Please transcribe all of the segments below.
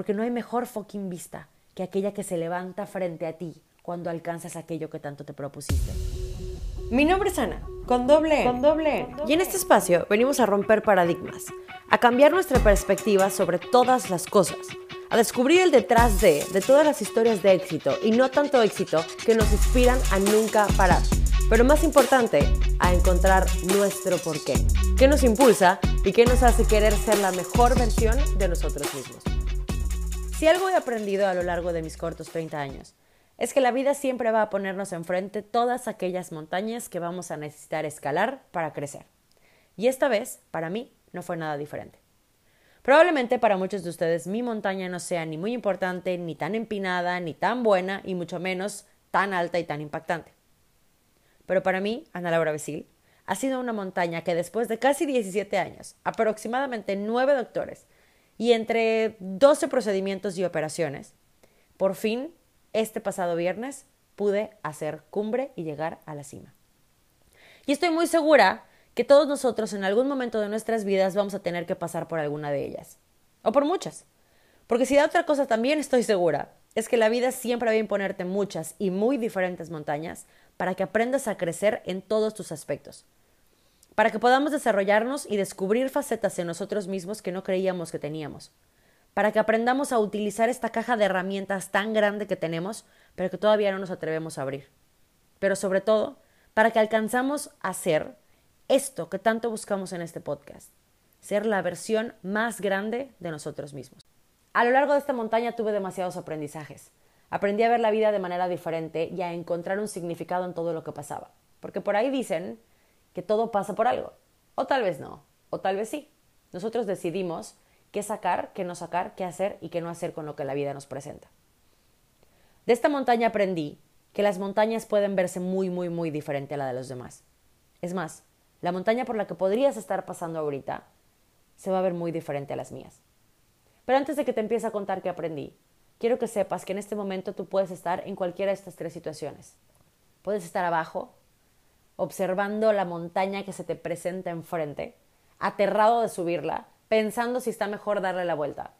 porque no hay mejor fucking vista que aquella que se levanta frente a ti cuando alcanzas aquello que tanto te propusiste. Mi nombre es Ana, con doble N. Con doble N. Y en este espacio venimos a romper paradigmas, a cambiar nuestra perspectiva sobre todas las cosas, a descubrir el detrás de, de todas las historias de éxito y no tanto éxito que nos inspiran a nunca parar. Pero más importante, a encontrar nuestro porqué. ¿Qué nos impulsa y qué nos hace querer ser la mejor versión de nosotros mismos? Si algo he aprendido a lo largo de mis cortos 30 años, es que la vida siempre va a ponernos enfrente todas aquellas montañas que vamos a necesitar escalar para crecer. Y esta vez, para mí, no fue nada diferente. Probablemente para muchos de ustedes mi montaña no sea ni muy importante, ni tan empinada, ni tan buena, y mucho menos tan alta y tan impactante. Pero para mí, Ana Laura Besil, ha sido una montaña que después de casi 17 años, aproximadamente 9 doctores y entre 12 procedimientos y operaciones, por fin, este pasado viernes, pude hacer cumbre y llegar a la cima. Y estoy muy segura que todos nosotros en algún momento de nuestras vidas vamos a tener que pasar por alguna de ellas. O por muchas. Porque si de otra cosa también estoy segura, es que la vida siempre va a imponerte muchas y muy diferentes montañas para que aprendas a crecer en todos tus aspectos, para que podamos desarrollarnos y descubrir facetas en nosotros mismos que no creíamos que teníamos, para que aprendamos a utilizar esta caja de herramientas tan grande que tenemos, pero que todavía no nos atrevemos a abrir. Pero sobre todo, para que alcanzamos a ser esto que tanto buscamos en este podcast, ser la versión más grande de nosotros mismos. A lo largo de esta montaña tuve demasiados aprendizajes. Aprendí a ver la vida de manera diferente y a encontrar un significado en todo lo que pasaba. Porque por ahí dicen que todo pasa por algo. O tal vez no, o tal vez sí. Nosotros decidimos qué sacar, qué no sacar, qué hacer y qué no hacer con lo que la vida nos presenta. De esta montaña aprendí que las montañas pueden verse muy, muy, muy diferente a la de los demás. Es más, la montaña por la que podrías estar pasando ahorita se va a ver muy diferente a las mías. Pero antes de que te empiece a contar qué aprendí, quiero que sepas que en este momento tú puedes estar en cualquiera de estas tres situaciones. Puedes estar abajo, observando la montaña que se te presenta enfrente, aterrado de subirla, pensando si está mejor darle la vuelta.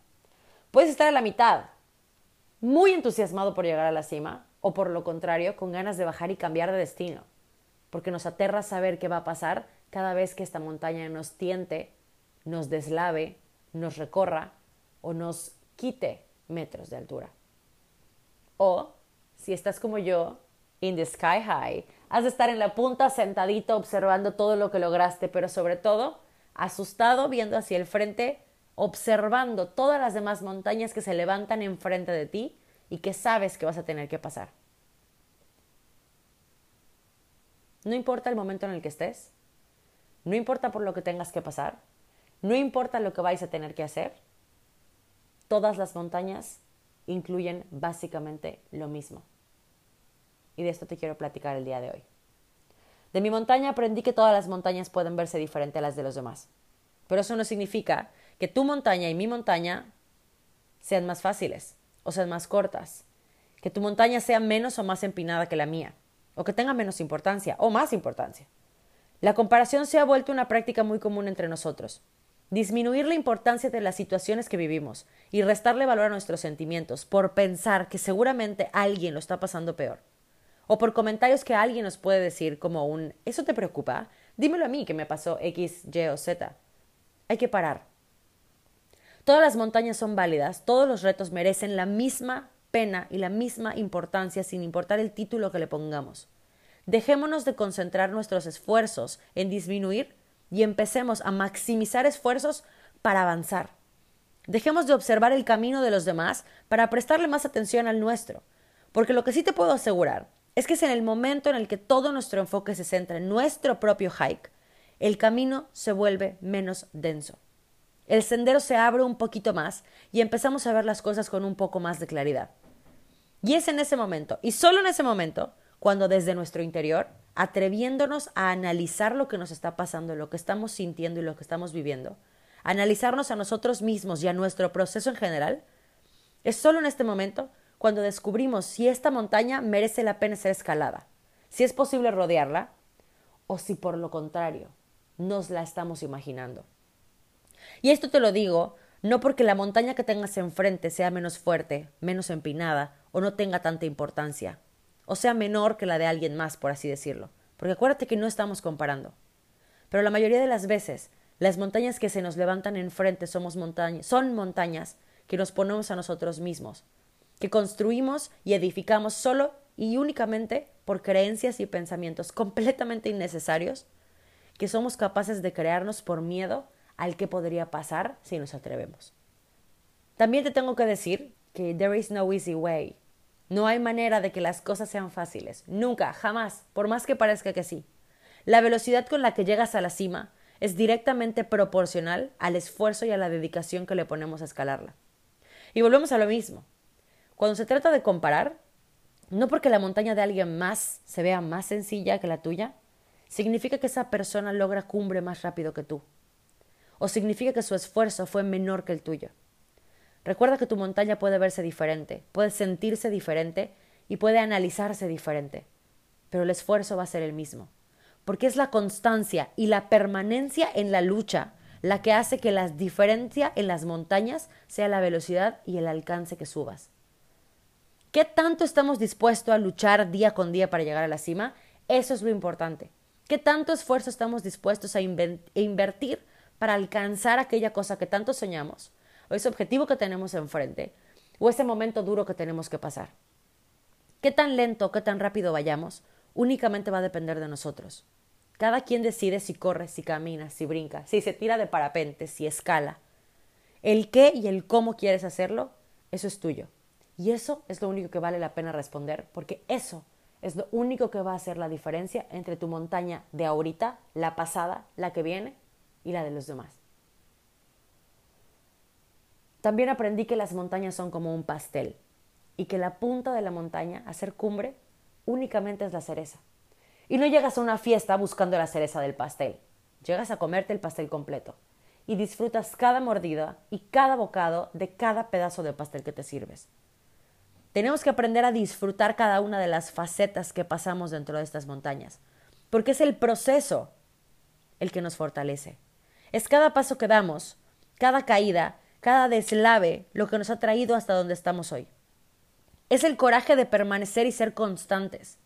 Puedes estar a la mitad, muy entusiasmado por llegar a la cima, o por lo contrario, con ganas de bajar y cambiar de destino, porque nos aterra saber qué va a pasar cada vez que esta montaña nos tiente, nos deslave, nos recorra o nos quite metros de altura. O, si estás como yo, in the sky high, has de estar en la punta sentadito observando todo lo que lograste, pero sobre todo asustado viendo hacia el frente, observando todas las demás montañas que se levantan enfrente de ti y que sabes que vas a tener que pasar. No importa el momento en el que estés, no importa por lo que tengas que pasar, no importa lo que vais a tener que hacer, todas las montañas incluyen básicamente lo mismo. Y de esto te quiero platicar el día de hoy. De mi montaña aprendí que todas las montañas pueden verse diferente a las de los demás. Pero eso no significa que tu montaña y mi montaña sean más fáciles o sean más cortas. Que tu montaña sea menos o más empinada que la mía. O que tenga menos importancia o más importancia. La comparación se ha vuelto una práctica muy común entre nosotros disminuir la importancia de las situaciones que vivimos y restarle valor a nuestros sentimientos por pensar que seguramente alguien lo está pasando peor. O por comentarios que alguien nos puede decir como un ¿eso te preocupa? Dímelo a mí que me pasó X, Y o Z. Hay que parar. Todas las montañas son válidas, todos los retos merecen la misma pena y la misma importancia sin importar el título que le pongamos. Dejémonos de concentrar nuestros esfuerzos en disminuir y empecemos a maximizar esfuerzos para avanzar. Dejemos de observar el camino de los demás para prestarle más atención al nuestro, porque lo que sí te puedo asegurar es que es en el momento en el que todo nuestro enfoque se centra en nuestro propio hike, el camino se vuelve menos denso. El sendero se abre un poquito más y empezamos a ver las cosas con un poco más de claridad. Y es en ese momento, y solo en ese momento, cuando desde nuestro interior atreviéndonos a analizar lo que nos está pasando, lo que estamos sintiendo y lo que estamos viviendo, analizarnos a nosotros mismos y a nuestro proceso en general, es solo en este momento cuando descubrimos si esta montaña merece la pena ser escalada, si es posible rodearla o si por lo contrario nos la estamos imaginando. Y esto te lo digo No porque la montaña que tengas enfrente sea menos fuerte, menos empinada o no tenga tanta importancia, o sea menor que la de alguien más, por así decirlo. Porque acuérdate que no estamos comparando. Pero la mayoría de las veces, las montañas que se nos levantan enfrente somos son montañas que nos ponemos a nosotros mismos, que construimos y edificamos solo y únicamente por creencias y pensamientos completamente innecesarios que somos capaces de crearnos por miedo al que podría pasar si nos atrevemos. También te tengo que decir que there is no easy way. No hay manera de que las cosas sean fáciles. Nunca, jamás, por más que parezca que sí. La velocidad con la que llegas a la cima es directamente proporcional al esfuerzo y a la dedicación que le ponemos a escalarla. Y volvemos a lo mismo. Cuando se trata de comparar, no porque la montaña de alguien más se vea más sencilla que la tuya, significa que esa persona logra cumbre más rápido que tú. O significa que su esfuerzo fue menor que el tuyo. Recuerda que tu montaña puede verse diferente, puede sentirse diferente y puede analizarse diferente, pero el esfuerzo va a ser el mismo, porque es la constancia y la permanencia en la lucha la que hace que la diferencia en las montañas sea la velocidad y el alcance que subas. ¿Qué tanto estamos dispuestos a luchar día con día para llegar a la cima? Eso es lo importante. ¿Qué tanto esfuerzo estamos dispuestos a invertir para alcanzar aquella cosa que tanto soñamos, o ese objetivo que tenemos enfrente, o ese momento duro que tenemos que pasar? ¿Qué tan lento o qué tan rápido vayamos? Únicamente va a depender de nosotros. Cada quien decide si corre, si camina, si brinca, si se tira de parapente, si escala. El qué y el cómo quieres hacerlo, eso es tuyo. Y eso es lo único que vale la pena responder, porque eso es lo único que va a hacer la diferencia entre tu montaña de ahorita, la pasada, la que viene y la de los demás. También aprendí que las montañas son como un pastel y que la punta de la montaña, hacer cumbre, únicamente es la cereza. Y no llegas a una fiesta buscando la cereza del pastel, llegas a comerte el pastel completo y disfrutas cada mordida y cada bocado de cada pedazo de pastel que te sirves. Tenemos que aprender a disfrutar cada una de las facetas que pasamos dentro de estas montañas, porque es el proceso el que nos fortalece. Es cada paso que damos, cada caída, cada deslave lo que nos ha traído hasta donde estamos hoy. Es el coraje de permanecer y ser constantes,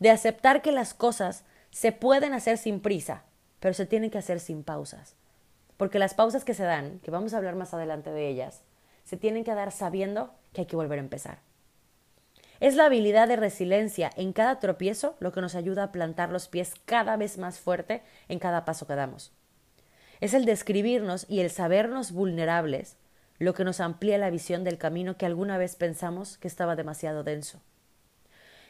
de aceptar que las cosas se pueden hacer sin prisa, pero se tienen que hacer sin pausas. Porque las pausas que se dan, que vamos a hablar más adelante de ellas, se tienen que dar sabiendo que hay que volver a empezar. Es la habilidad de resiliencia en cada tropiezo lo que nos ayuda a plantar los pies cada vez más fuerte en cada paso que damos. Es el describirnos y el sabernos vulnerables lo que nos amplía la visión del camino que alguna vez pensamos que estaba demasiado denso.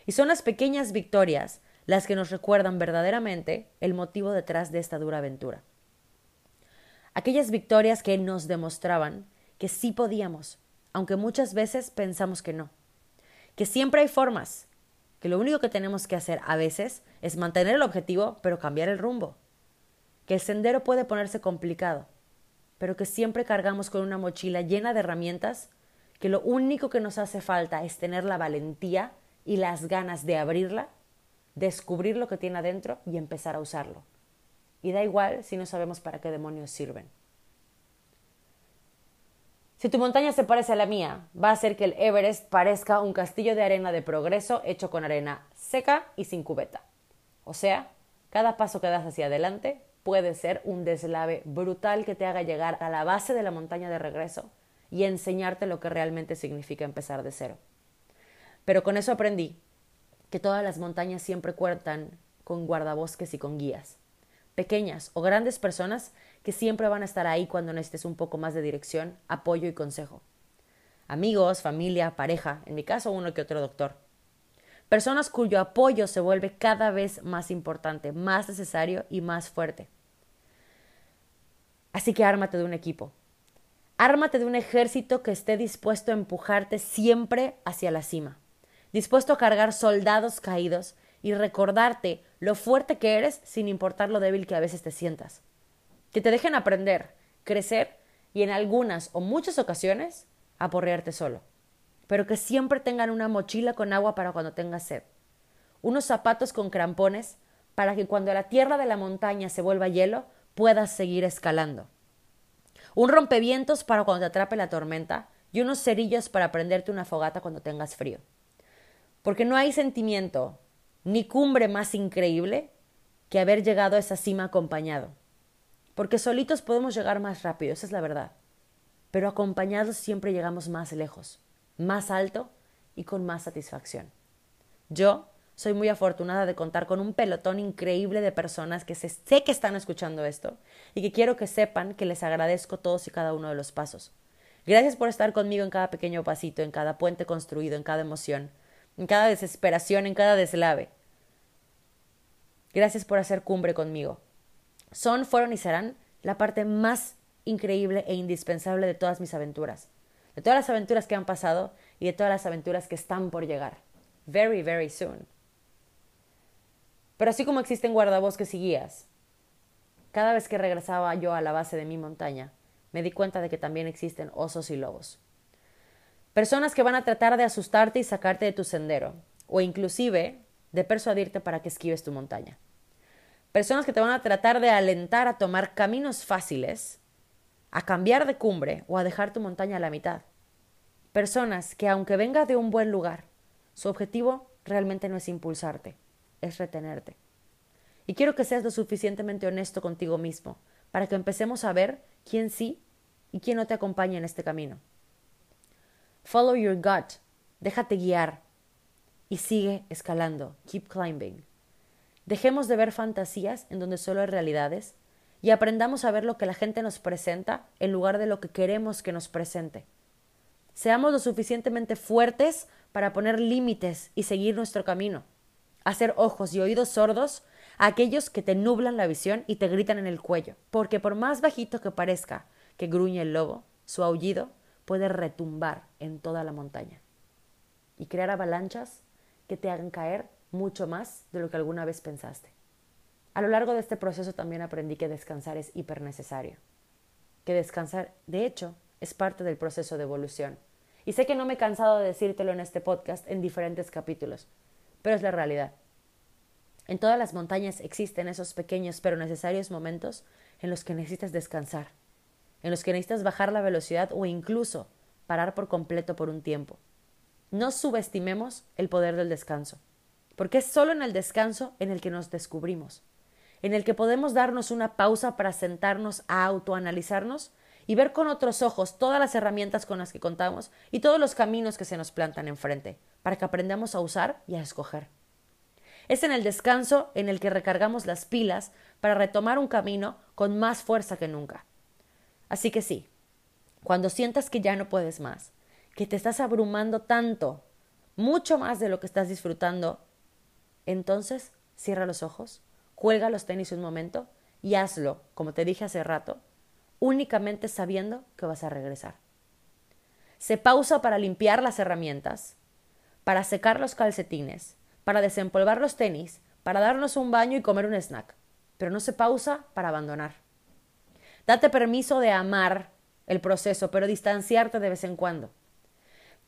Y son las pequeñas victorias las que nos recuerdan verdaderamente el motivo detrás de esta dura aventura. Aquellas victorias que nos demostraban que sí podíamos, aunque muchas veces pensamos que no que siempre hay formas, que lo único que tenemos que hacer a veces es mantener el objetivo, pero cambiar el rumbo, que el sendero puede ponerse complicado, pero que siempre cargamos con una mochila llena de herramientas, que lo único que nos hace falta es tener la valentía y las ganas de abrirla, descubrir lo que tiene adentro y empezar a usarlo. Y da igual si no sabemos para qué demonios sirven. Si tu montaña se parece a la mía, va a hacer que el Everest parezca un castillo de arena de progreso hecho con arena seca y sin cubeta. O sea, cada paso que das hacia adelante puede ser un deslave brutal que te haga llegar a la base de la montaña de regreso y enseñarte lo que realmente significa empezar de cero. Pero con eso aprendí que todas las montañas siempre cuentan con guardabosques y con guías. Pequeñas o grandes personas que siempre van a estar ahí cuando necesites un poco más de dirección, apoyo y consejo. Amigos, familia, pareja, en mi caso uno que otro doctor. Personas cuyo apoyo se vuelve cada vez más importante, más necesario y más fuerte. Así que ármate de un equipo. Ármate de un ejército que esté dispuesto a empujarte siempre hacia la cima, dispuesto a cargar soldados caídos y recordarte lo fuerte que eres sin importar lo débil que a veces te sientas. Que te dejen aprender, crecer y en algunas o muchas ocasiones aporrearte solo, pero que siempre tengan una mochila con agua para cuando tengas sed, unos zapatos con crampones para que cuando la tierra de la montaña se vuelva hielo puedas seguir escalando, un rompevientos para cuando te atrape la tormenta y unos cerillos para prenderte una fogata cuando tengas frío. Porque no hay sentimiento ni cumbre más increíble que haber llegado a esa cima acompañado. Porque solitos podemos llegar más rápido, esa es la verdad. Pero acompañados siempre llegamos más lejos, más alto y con más satisfacción. Yo soy muy afortunada de contar con un pelotón increíble de personas que sé que están escuchando esto y que quiero que sepan que les agradezco todos y cada uno de los pasos. Gracias por estar conmigo en cada pequeño pasito, en cada puente construido, en cada emoción, en cada desesperación, en cada deslave. Gracias por hacer cumbre conmigo. Son, fueron y serán la parte más increíble e indispensable de todas mis aventuras, de todas las aventuras que han pasado y de todas las aventuras que están por llegar. Very, very soon. Pero así como existen guardabosques y guías, cada vez que regresaba yo a la base de mi montaña, me di cuenta de que también existen osos y lobos. Personas que van a tratar de asustarte y sacarte de tu sendero, o inclusive de persuadirte para que esquives tu montaña. Personas que te van a tratar de alentar a tomar caminos fáciles, a cambiar de cumbre o a dejar tu montaña a la mitad. Personas que aunque venga de un buen lugar, su objetivo realmente no es impulsarte, es retenerte. Y quiero que seas lo suficientemente honesto contigo mismo para que empecemos a ver quién sí y quién no te acompaña en este camino. Follow your gut, déjate guiar y sigue escalando, keep climbing. Dejemos de ver fantasías en donde solo hay realidades y aprendamos a ver lo que la gente nos presenta en lugar de lo que queremos que nos presente. Seamos lo suficientemente fuertes para poner límites y seguir nuestro camino hacer ojos y oídos sordos a aquellos que te nublan la visión y te gritan en el cuello, porque por más bajito que parezca que gruñe el lobo, su aullido puede retumbar en toda la montaña y crear avalanchas que te hagan caer mucho más de lo que alguna vez pensaste. A lo largo de este proceso también aprendí que descansar es hiper necesario, que descansar, de hecho, es parte del proceso de evolución. Y sé que no me he cansado de decírtelo en este podcast en diferentes capítulos, pero es la realidad. En todas las montañas existen esos pequeños pero necesarios momentos en los que necesitas descansar, en los que necesitas bajar la velocidad o incluso parar por completo por un tiempo. No subestimemos el poder del descanso, porque es solo en el descanso en el que nos descubrimos, en el que podemos darnos una pausa para sentarnos a autoanalizarnos y ver con otros ojos todas las herramientas con las que contamos y todos los caminos que se nos plantan enfrente, para que aprendamos a usar y a escoger. Es en el descanso en el que recargamos las pilas para retomar un camino con más fuerza que nunca. Así que sí, cuando sientas que ya no puedes más, que te estás abrumando tanto, mucho más de lo que estás disfrutando, entonces cierra los ojos, cuelga los tenis un momento y hazlo, como te dije hace rato, únicamente sabiendo que vas a regresar. Se pausa para limpiar las herramientas, para secar los calcetines, para desempolvar los tenis, para darnos un baño y comer un snack, pero no se pausa para abandonar. Date permiso de amar el proceso, pero distanciarte de vez en cuando,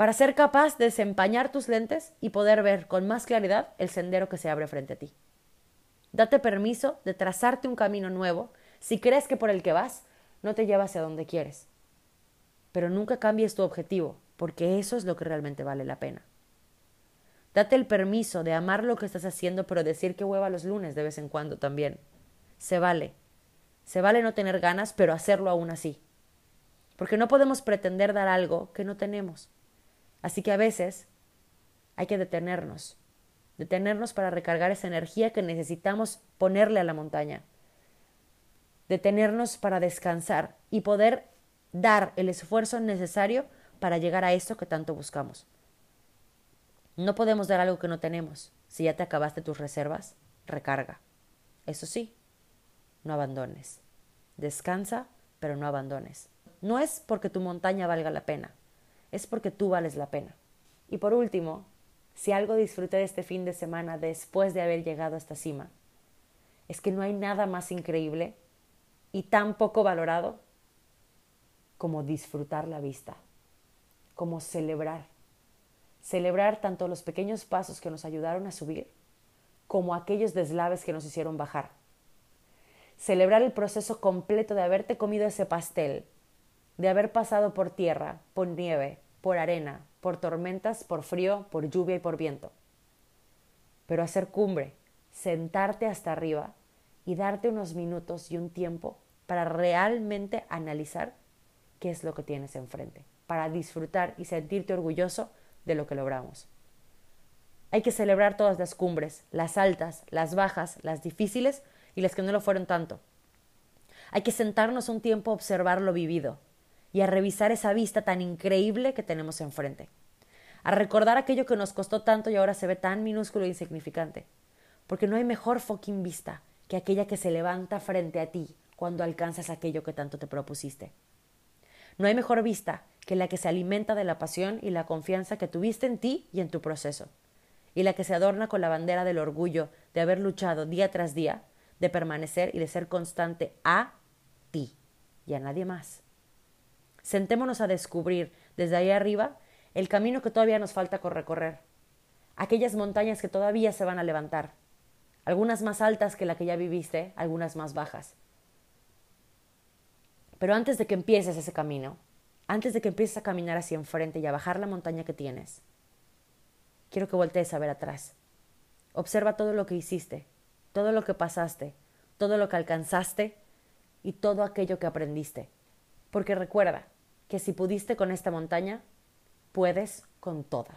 para ser capaz de desempañar tus lentes y poder ver con más claridad el sendero que se abre frente a ti. Date permiso de trazarte un camino nuevo si crees que por el que vas no te lleva hacia donde quieres. Pero nunca cambies tu objetivo, porque eso es lo que realmente vale la pena. Date el permiso de amar lo que estás haciendo, pero decir que hueva los lunes de vez en cuando también. Se vale. Se vale no tener ganas, pero hacerlo aún así. Porque no podemos pretender dar algo que no tenemos. Así que a veces hay que detenernos. Detenernos para recargar esa energía que necesitamos ponerle a la montaña detenernos para descansar y poder dar el esfuerzo necesario para llegar a eso que tanto buscamos. No podemos dar algo que no tenemos. Si ya te acabaste tus reservas, recarga. Eso sí, no abandones. Descansa, pero no abandones. No es porque tu montaña valga la pena, es porque tú vales la pena. Y por último, si algo disfruté de este fin de semana después de haber llegado a esta cima, es que no hay nada más increíble y tan poco valorado como disfrutar la vista, como celebrar. Celebrar tanto los pequeños pasos que nos ayudaron a subir como aquellos deslaves que nos hicieron bajar. Celebrar el proceso completo de haberte comido ese pastel de haber pasado por tierra, por nieve, por arena, por tormentas, por frío, por lluvia y por viento. Pero hacer cumbre, sentarte hasta arriba y darte unos minutos y un tiempo para realmente analizar qué es lo que tienes enfrente, para disfrutar y sentirte orgulloso de lo que logramos. Hay que celebrar todas las cumbres, las altas, las bajas, las difíciles y las que no lo fueron tanto. Hay que sentarnos un tiempo a observar lo vivido y a revisar esa vista tan increíble que tenemos enfrente. A recordar aquello que nos costó tanto y ahora se ve tan minúsculo e insignificante. Porque no hay mejor fucking vista que aquella que se levanta frente a ti cuando alcanzas aquello que tanto te propusiste. No hay mejor vista que la que se alimenta de la pasión y la confianza que tuviste en ti y en tu proceso, y la que se adorna con la bandera del orgullo de haber luchado día tras día, de permanecer y de ser constante a ti y a nadie más. Sentémonos a descubrir desde ahí arriba el camino que todavía nos falta recorrer, aquellas montañas que todavía se van a levantar, algunas más altas que la que ya viviste, algunas más bajas, pero antes de que empieces ese camino, antes de que empieces a caminar hacia enfrente y a bajar la montaña que tienes, quiero que voltees a ver atrás. Observa todo lo que hiciste, todo lo que pasaste, todo lo que alcanzaste y todo aquello que aprendiste. Porque recuerda que si pudiste con esta montaña, puedes con todas.